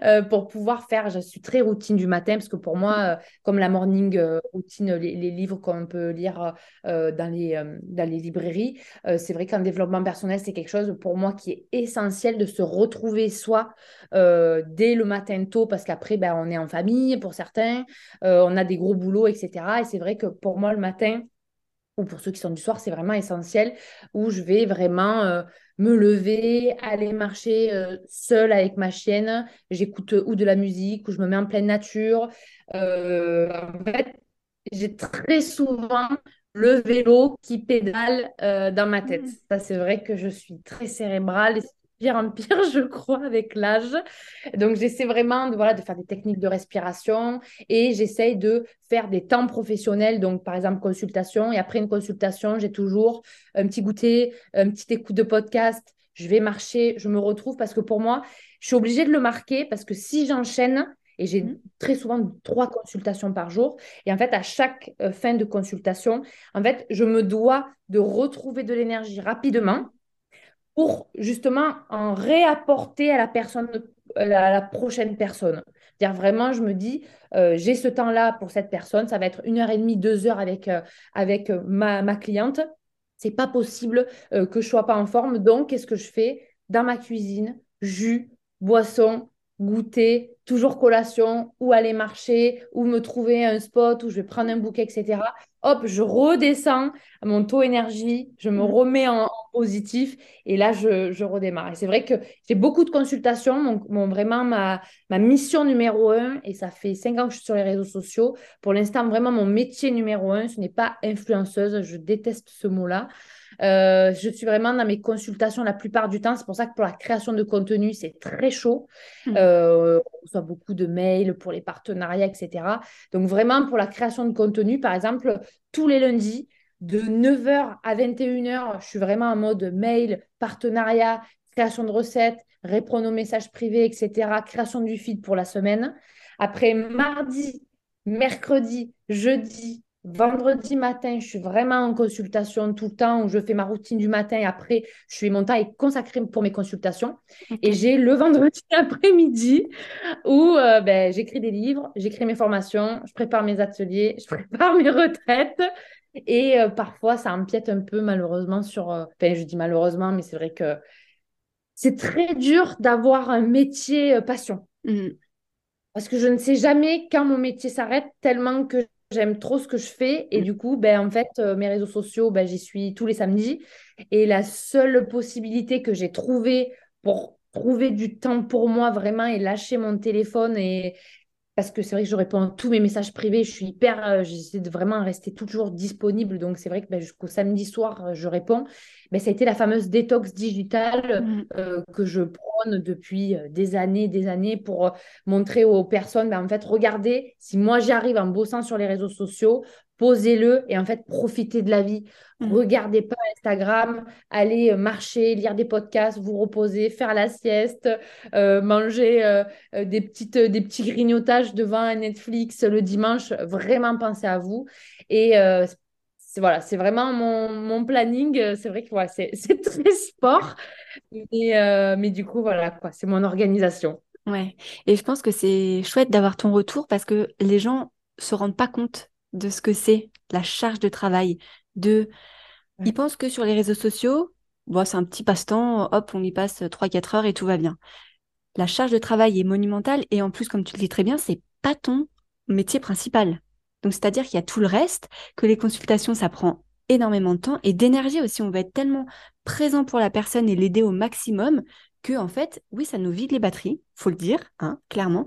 euh, pour pouvoir faire. Je suis très routine du matin parce que pour moi, euh, comme la morning euh, routine, les, livres qu'on peut lire dans, les, dans les librairies, c'est vrai qu'en développement personnel, c'est quelque chose pour moi qui est essentiel de se retrouver soi dès le matin tôt parce qu'après, ben, on est en famille pour certains, on a des gros boulots, etc. Et c'est vrai que pour moi, le matin, ou pour ceux qui sont du soir, c'est vraiment essentiel, où je vais vraiment me lever, aller marcher euh, seule avec ma chienne, j'écoute euh, ou de la musique, ou je me mets en pleine nature. en fait, j'ai très souvent le vélo qui pédale dans ma tête. Mmh. Ça, c'est vrai que je suis très cérébrale pire en pire, *laughs* je crois, avec l'âge. Donc, j'essaie vraiment de, voilà, de faire des techniques de respiration et j'essaie de faire des temps professionnels. Donc, par exemple, consultation. Et après une consultation, j'ai toujours un petit goûter, un petit écoute de podcast. Je vais marcher, je me retrouve parce que pour moi, je suis obligée de le marquer parce que si j'enchaîne, et j'ai mmh. très souvent trois consultations par jour. Et en fait, à chaque euh, fin de consultation, en fait, je me dois de retrouver de l'énergie rapidement pour justement en réapporter à la personne, à la prochaine personne. Vraiment, je me dis, euh, j'ai ce temps-là pour cette personne, ça va être une heure et demie, deux heures avec, euh, euh, ma, ma cliente. C'est pas possible que je sois pas en forme. Donc, qu'est-ce que je fais dans ma cuisine? Jus, boisson, goûter, toujours collation, ou aller marcher, ou me trouver un spot où je vais prendre un bouquet, etc. Hop, je redescends à mon taux énergie, je me mmh. remets en, positif et là, je, redémarre. Et c'est vrai que j'ai beaucoup de consultations. Mon, vraiment, ma, ma mission numéro un, et ça fait cinq ans que je suis sur les réseaux sociaux, pour l'instant, vraiment, mon métier numéro un, ce n'est pas influenceuse, je déteste ce mot-là. Euh, je suis vraiment dans mes consultations la plupart du temps. C'est pour ça que pour la création de contenu, c'est très chaud. Mmh. Euh, on reçoit beaucoup de mails pour les partenariats, etc. Donc vraiment, pour la création de contenu, par exemple, tous les lundis, de 9h à 21h, je suis vraiment en mode mail, partenariat, création de recettes, répondre aux messages privés, etc. Création du feed pour la semaine. Après, mardi, mercredi, jeudi, vendredi matin, je suis vraiment en consultation tout le temps où je fais ma routine du matin. Après, je suis mon temps est consacré pour mes consultations. Et j'ai le vendredi *laughs* après-midi où euh, ben, j'écris des livres, j'écris mes formations, je prépare mes ateliers, je prépare mes retraites. Et euh, parfois, ça empiète un peu malheureusement sur... Euh, enfin, je dis malheureusement, mais c'est vrai que c'est très dur d'avoir un métier passion. Mmh. Parce que je ne sais jamais quand mon métier s'arrête tellement que j'aime trop ce que je fais. Et mm. du coup, ben, en fait, euh, mes réseaux sociaux, ben, j'y suis tous les samedis. Et la seule possibilité que j'ai trouvée pour trouver du temps pour moi vraiment et lâcher mon téléphone et, parce que c'est vrai que je réponds à tous mes messages privés. Je suis hyper, euh, j'essaie de vraiment rester toujours disponible. Donc, c'est vrai que ben, jusqu'au samedi soir, euh, je réponds. Ben, ça a été la fameuse détox digitale mmh. euh, que je prône depuis des années, des années pour montrer aux personnes, ben, en fait, regardez, si moi j'y arrive en bossant sur les réseaux sociaux, posez-le et en fait, profitez de la vie. Mmh. Regardez pas Instagram, allez euh, marcher, lire des podcasts, vous reposer, faire la sieste, euh, manger euh, des, petites, des petits grignotages devant un Netflix le dimanche. Vraiment pensez à vous. Et c'est voilà, c'est vraiment mon, mon planning. C'est vrai que voilà, *laughs* c'est très sport. Mais, mais du coup, voilà, quoi, c'est mon organisation. Ouais, et je pense que c'est chouette d'avoir ton retour parce que les gens se rendent pas compte de ce que c'est la charge de travail. De, ils pensent que sur les réseaux sociaux, bon, c'est un petit passe-temps, hop, on y passe 3-4 heures et tout va bien. La charge de travail est monumentale et en plus, comme tu le dis très bien, c'est pas ton métier principal. Donc, c'est-à-dire qu'il y a tout le reste, que les consultations, ça prend énormément de temps et d'énergie aussi. On va être tellement présent pour la personne et l'aider au maximum que, en fait, oui, ça nous vide les batteries, faut le dire, hein, clairement.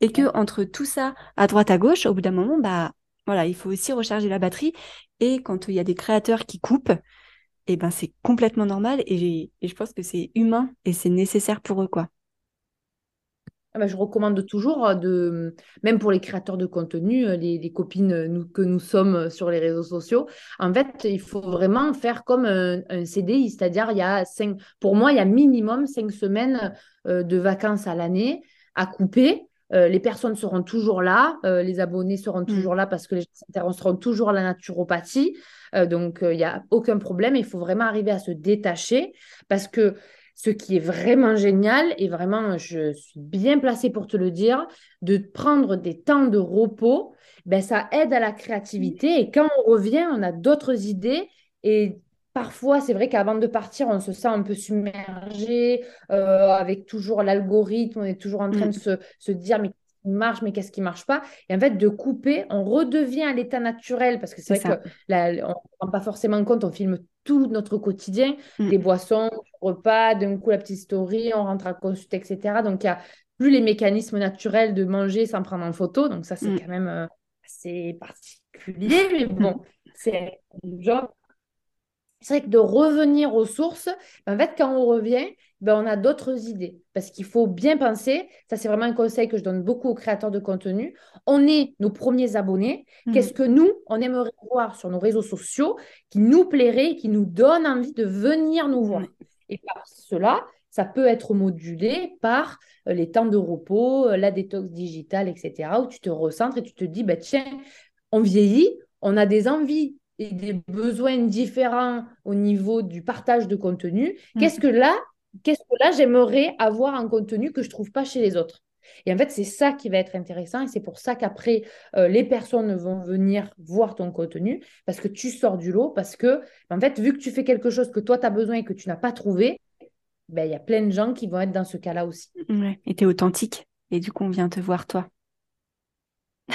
Et que entre tout ça, à droite, à gauche, au bout d'un moment, bah, il faut aussi recharger la batterie. Et quand il y a des créateurs qui coupent, eh ben, c'est complètement normal et, je pense que c'est humain et c'est nécessaire pour eux, quoi. Ah bah, je recommande toujours, euh, de, même pour les créateurs de contenu, euh, les, copines euh, que nous sommes sur les réseaux sociaux, en fait, il faut vraiment faire comme un, CDI, c'est-à-dire il y a cinq, pour moi, il y a minimum cinq semaines de vacances à l'année à couper euh, les personnes seront toujours là, euh, les abonnés seront mm. toujours là parce que les gens s'intéresseront toujours à la naturopathie. Euh, donc, il n'y a aucun problème. Il faut vraiment arriver à se détacher parce que ce qui est vraiment génial, et vraiment, je suis bien placée pour te le dire, de prendre des temps de repos, ben, ça aide à la créativité. Et quand on revient, on a d'autres idées. Et Parfois, c'est vrai qu'avant de partir, on se sent un peu submergé euh, avec toujours l'algorithme. On est toujours en train de mm. se, dire, mais qu'est-ce qui marche, mais qu'est-ce qui marche pas Et en fait, de couper, on redevient à l'état naturel parce que c'est vrai qu'on ne prend pas forcément compte, on filme tout notre quotidien, mm. des boissons, repas, d'un coup la petite story, on rentre à consulter, etc. Donc, il n'y a plus les mécanismes naturels de manger sans prendre en photo. Donc, ça, c'est mm. quand même euh, assez particulier, mais bon, *laughs* c'est un job c'est vrai que de revenir aux sources, en fait, quand on revient, ben, on a d'autres idées. Parce qu'il faut bien penser, ça c'est vraiment un conseil que je donne beaucoup aux créateurs de contenu, on est nos premiers abonnés. Mmh. Qu'est-ce que nous, on aimerait voir sur nos réseaux sociaux qui nous plairait, qui nous donne envie de venir nous voir? Et par cela, ça peut être modulé par euh, les temps de repos, euh, la détox digitale, etc., où tu te recentres et tu te dis, bah, tiens, on vieillit, on a des envies et des besoins différents au niveau du partage de contenu, mm. qu'est-ce que là, qu'est-ce que là j'aimerais avoir un contenu que je trouve pas chez les autres? Et en fait, c'est ça qui va être intéressant et c'est pour ça qu'après, euh, les personnes vont venir voir ton contenu parce que tu sors du lot, parce que, en fait, vu que tu fais quelque chose que toi, tu as besoin et que tu n'as pas trouvé, ben, il y a plein de gens qui vont être dans ce cas-là aussi. Ouais, et tu es authentique et du coup, on vient te voir toi.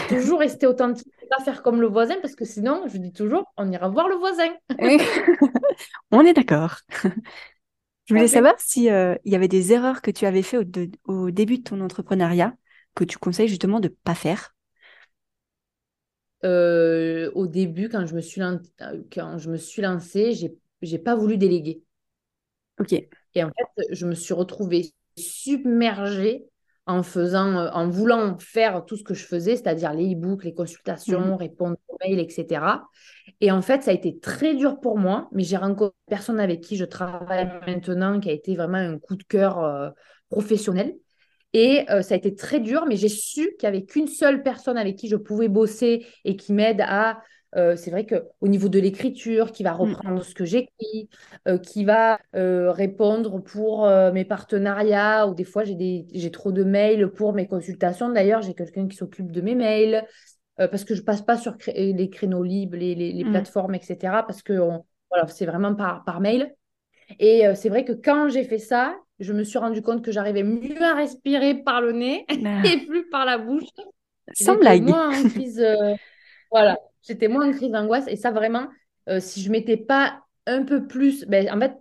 Toujours rester authentique, pas faire comme le voisin, parce que sinon, je dis toujours, on ira voir le voisin. *laughs* on est d'accord. Je voulais savoir si euh, il y avait des erreurs que tu avais fait au, début de ton entrepreneuriat que tu conseilles justement de pas faire? Euh, au début, quand je me suis, quand je me suis lancée, j'ai j'ai pas voulu déléguer. Ok. Et en fait, je me suis retrouvée submergée en faisant, euh, en voulant faire tout ce que je faisais, c'est-à-dire les e-books, les consultations, Mhm. répondre aux mails, etc. Et en fait, ça a été très dur pour moi, mais j'ai rencontré une personne avec qui je travaille maintenant qui a été vraiment un coup de cœur euh, professionnel. Et euh, ça a été très dur, mais j'ai su qu'il n'y avait qu'une seule personne avec qui je pouvais bosser et qui m'aide à. Euh, c'est vrai qu'au niveau de l'écriture, qui va Mm. reprendre ce que j'écris, euh, qui va euh, répondre pour mes partenariats, ou des fois j'ai des, j'ai trop de mails pour mes consultations. D'ailleurs, j'ai quelqu'un qui s'occupe de mes mails, parce que je passe pas sur les créneaux libres, les, les- les Mm. plateformes, etc. Parce que on- voilà, c'est vraiment par, par mail. Et c'est vrai que quand j'ai fait ça, je me suis rendu compte que j'arrivais mieux à respirer par le nez Ah, *laughs* et plus par la bouche. sans blague. moins en crise, euh, voilà, j'étais moins en crise d'angoisse. Et ça, vraiment, euh, si je m'étais pas un peu plus, ben, en fait,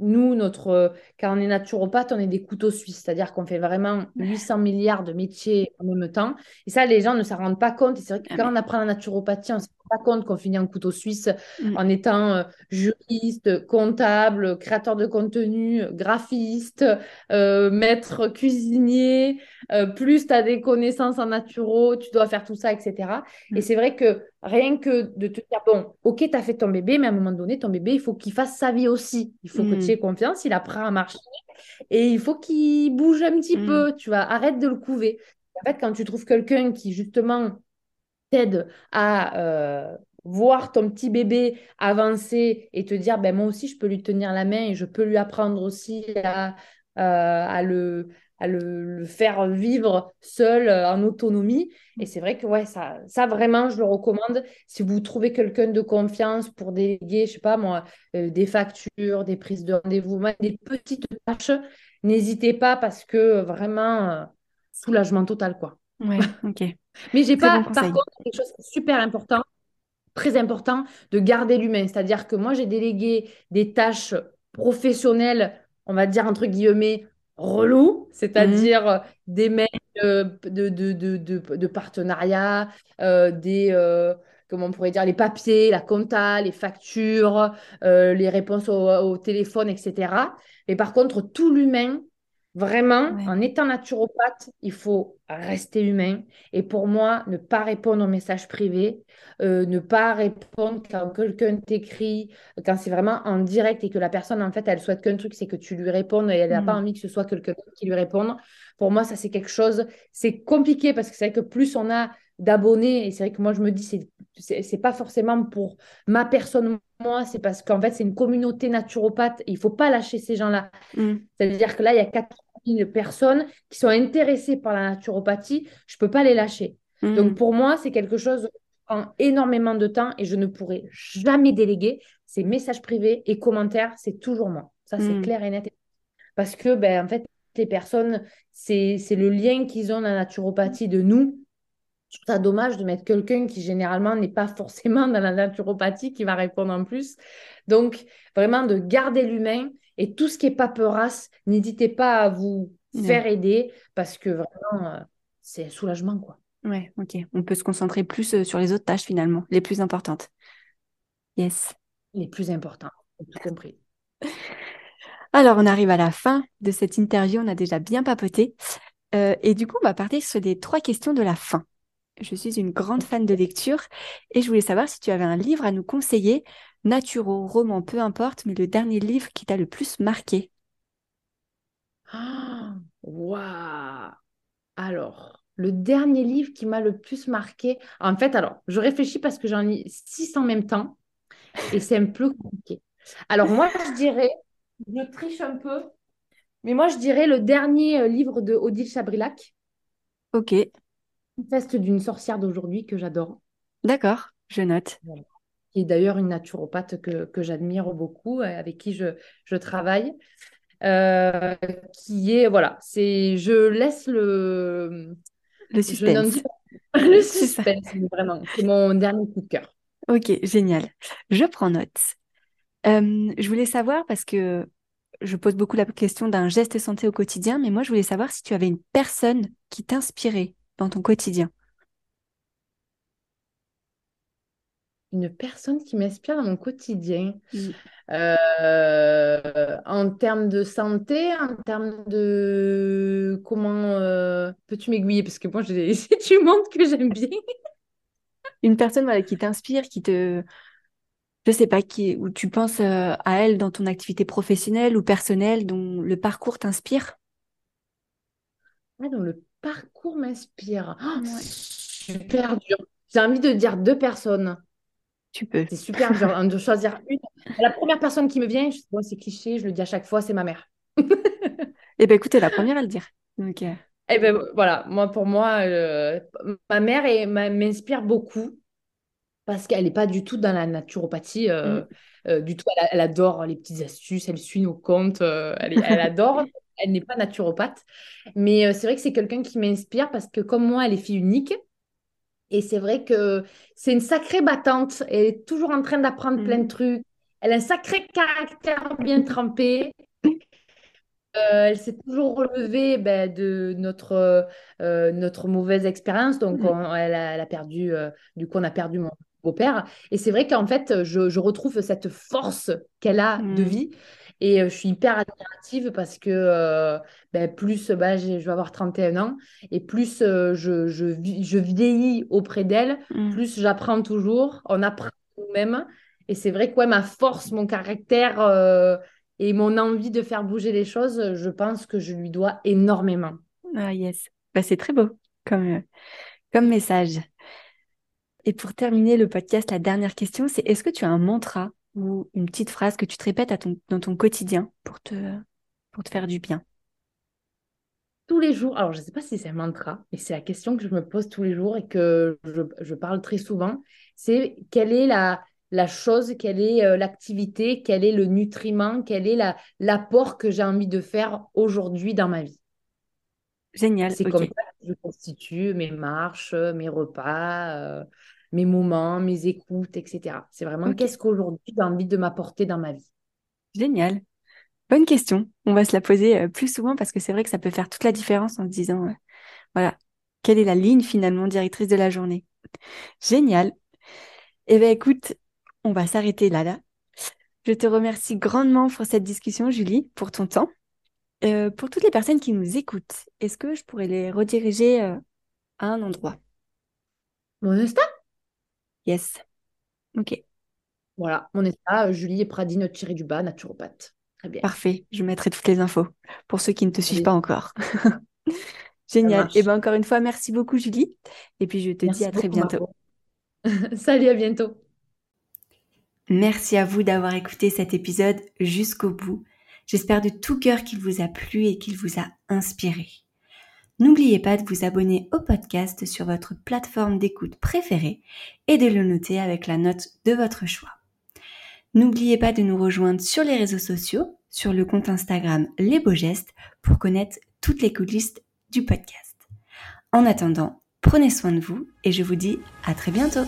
nous, notre, euh, quand on est naturopathe, on est des couteaux suisses, c'est-à-dire qu'on fait vraiment 800 milliards de métiers en même temps. Et ça, les gens ne s'en rendent pas compte. Et c'est vrai que Ah, quand on apprend la naturopathie, on se pas compte qu'on finit en couteau suisse Mm. en étant euh, juriste, comptable, créateur de contenu, graphiste, euh, maître cuisinier, euh, plus tu as des connaissances en naturo, tu dois faire tout ça, etc. Mm. Et c'est vrai que rien que de te dire, bon, ok, tu as fait ton bébé, mais à un moment donné, ton bébé, il faut qu'il fasse sa vie aussi. Il faut que Mm. tu aies confiance, il apprend à marcher et il faut qu'il bouge un petit peu, tu vois, arrête de le couver. En fait, quand tu trouves quelqu'un qui, justement, t'aide à euh, voir ton petit bébé avancer et te dire, ben, moi aussi, je peux lui tenir la main et je peux lui apprendre aussi à, euh, à le, à le, faire vivre seul euh, en autonomie. Et c'est vrai que ouais, ça, ça vraiment, je le recommande. Si vous trouvez quelqu'un de confiance pour déléguer, je sais pas moi, des factures, des prises de rendez-vous, des petites tâches, n'hésitez pas parce que vraiment, soulagement total, quoi. Ouais, ok. Mais j'ai pas, bon par contre, quelque chose est super important, très important, de garder l'humain. C'est-à-dire que moi, j'ai délégué des tâches professionnelles, on va dire entre guillemets, relous, Mhm. c'est-à-dire euh, des mails euh, de, de, de, de, de partenariat, euh, des, euh, comment on pourrait dire, les papiers, la compta, les factures, euh, les réponses au, au téléphone, etc. Mais par contre, tout l'humain, vraiment, Ouais. en étant naturopathe, il faut rester humain. Et pour moi, ne pas répondre aux messages privés, euh, ne pas répondre quand quelqu'un t'écrit, quand c'est vraiment en direct et que la personne, en fait, elle souhaite qu'un truc, c'est que tu lui répondes et elle n'a pas Mm. envie que ce soit quelqu'un qui lui réponde. Pour moi, ça, c'est quelque chose, c'est compliqué parce que c'est vrai que plus on a d'abonnés, et c'est vrai que moi, je me dis, c'est, c'est, pas forcément pour ma personne, moi, c'est parce qu'en fait, c'est une communauté naturopathe et il faut pas lâcher ces gens-là. Mm. C'est-à-dire que là, il y a 4 000 personnes qui sont intéressées par la naturopathie. Je ne peux pas les lâcher. Mm. Donc, pour moi, c'est quelque chose qui prend énormément de temps et je ne pourrai jamais déléguer. Ces messages privés et commentaires, c'est toujours moi. Ça, c'est Mm. clair et net. Parce que, ben, en fait, les personnes, c'est c'est le lien qu'ils ont dans la naturopathie de nous. Je trouve ça dommage de mettre quelqu'un qui, généralement, n'est pas forcément dans la naturopathie qui va répondre en plus. Donc, vraiment, de garder l'humain et tout ce qui est paperasse, n'hésitez pas à vous Ouais. faire aider parce que vraiment, euh, c'est un soulagement, quoi. Ouais, ok. On peut se concentrer plus euh, sur les autres tâches finalement, les plus importantes. Yes. Les plus importants, tout compris. *laughs* Alors, on arrive à la fin de cette interview. On a déjà bien papoté. Euh, et du coup, on va partir sur les trois questions de la fin. Je suis une grande fan de lecture et je voulais savoir si tu avais un livre à nous conseiller, naturo, roman, peu importe, mais le dernier livre qui t'a le plus marqué. Ah, Waouh! Alors, le dernier livre qui m'a le plus marqué, en fait, alors, je réfléchis parce que j'en lis six en même temps et c'est un peu compliqué. Alors, moi, je dirais, je triche un peu, mais moi, je dirais le dernier euh, livre de Odile Chabrilac, Ok, Test d'une sorcière d'aujourd'hui, que j'adore, d'accord, je note. Qui est d'ailleurs une naturopathe que, que j'admire beaucoup, euh, avec qui je, je travaille. Euh, qui est, voilà, c'est, je laisse le, Le suspense. dis le *laughs* suspense, vraiment, c'est mon dernier coup de cœur. Ok, génial. Je prends note. Euh, je voulais savoir, parce que je pose beaucoup la question d'un geste santé au quotidien, mais moi, je voulais savoir si tu avais une personne qui t'inspirait dans ton quotidien. Une personne qui m'inspire dans mon quotidien. Euh, en termes de santé, en termes de comment euh, peux-tu m'aiguiller? Parce que moi j'ai tu montres *laughs* que j'aime bien. Une personne qui t'inspire, qui te je sais pas qui où tu penses euh, à elle dans ton activité professionnelle ou personnelle dont le parcours t'inspire? Ah, dont le parcours m'inspire. Oh, super dur. J'ai envie de dire deux personnes. Tu peux. C'est super dur hein, de choisir une. La première personne qui me vient, je c'est cliché, je le dis à chaque fois, c'est ma mère. Eh bien, écoutez, la première à le dire. Ok. Eh ben voilà, moi pour moi, euh, ma mère m'inspire beaucoup parce qu'elle n'est pas du tout dans la naturopathie. Euh, mm. euh, du tout, elle, adore les petites astuces, elle suit nos comptes, elle, elle, adore. elle n'est pas naturopathe, mais c'est vrai que c'est quelqu'un qui m'inspire parce que comme moi, elle est fille unique. Et c'est vrai que c'est une sacrée battante. Elle est toujours en train d'apprendre plein de mmh. trucs. Elle a un sacré caractère bien trempé. Euh, elle s'est toujours relevée ben, de notre, euh, notre mauvaise expérience. Donc, mmh. elle, a, perdu, euh, du coup, on a perdu mon beau-père. Et c'est vrai qu'en fait, je, retrouve cette force qu'elle a de mmh. vie. Et je suis hyper admirative parce que ben, plus bah, je vais avoir 31 ans et plus je, je, je, vieillis auprès d'elle, mmh. plus j'apprends toujours. On apprend nous-mêmes. Et c'est vrai que ma force, mon caractère et mon envie de faire bouger les choses, je pense que je lui dois énormément. Ah yes, bah, c'est très beau comme, comme message. Et pour terminer le podcast, la dernière question, c'est est-ce que tu as un mantra ou une petite phrase que tu te répètes à ton, dans ton quotidien pour te, pour te faire du bien? Tous les jours, alors je ne sais pas si c'est un mantra, mais c'est la question que je me pose tous les jours et que je, je parle très souvent, c'est quelle est la, la chose, quelle est euh, l'activité, quel est le nutriment, quel est l'apport que j'ai envie de faire aujourd'hui dans ma vie? Génial. C'est comme ça que je constitue mes marches, mes repas, euh, mes moments, mes écoutes, etc. C'est vraiment qu'est-ce qu'aujourd'hui j'ai envie de m'apporter dans ma vie. Génial. Bonne question. On va se la poser euh, plus souvent parce que c'est vrai que ça peut faire toute la différence en se disant, euh, voilà, quelle est la ligne finalement directrice de la journée? Génial. Eh bien, écoute, on va s'arrêter là, là. Je te remercie grandement pour cette discussion, Julie, pour ton temps. Euh, pour toutes les personnes qui nous écoutent, est-ce que je pourrais les rediriger à un endroit? Mon Insta? Yes. Ok. Voilà, mon Insta, Julie Pradine tiré du bas, naturopathe. Très bien. Parfait, je mettrai toutes les infos pour ceux qui ne te suivent pas encore. *laughs* Génial. Et eh bien encore une fois, merci beaucoup Julie. Et puis je te dis à très bientôt. *laughs* Salut, à bientôt. Merci à vous d'avoir écouté cet épisode jusqu'au bout. J'espère de tout cœur qu'il vous a plu et qu'il vous a inspiré. N'oubliez pas de vous abonner au podcast sur votre plateforme d'écoute préférée et de le noter avec la note de votre choix. N'oubliez pas de nous rejoindre sur les réseaux sociaux, sur le compte Instagram Les Beaux Gestes pour connaître toutes les coulisses du podcast. En attendant, prenez soin de vous et je vous dis à très bientôt.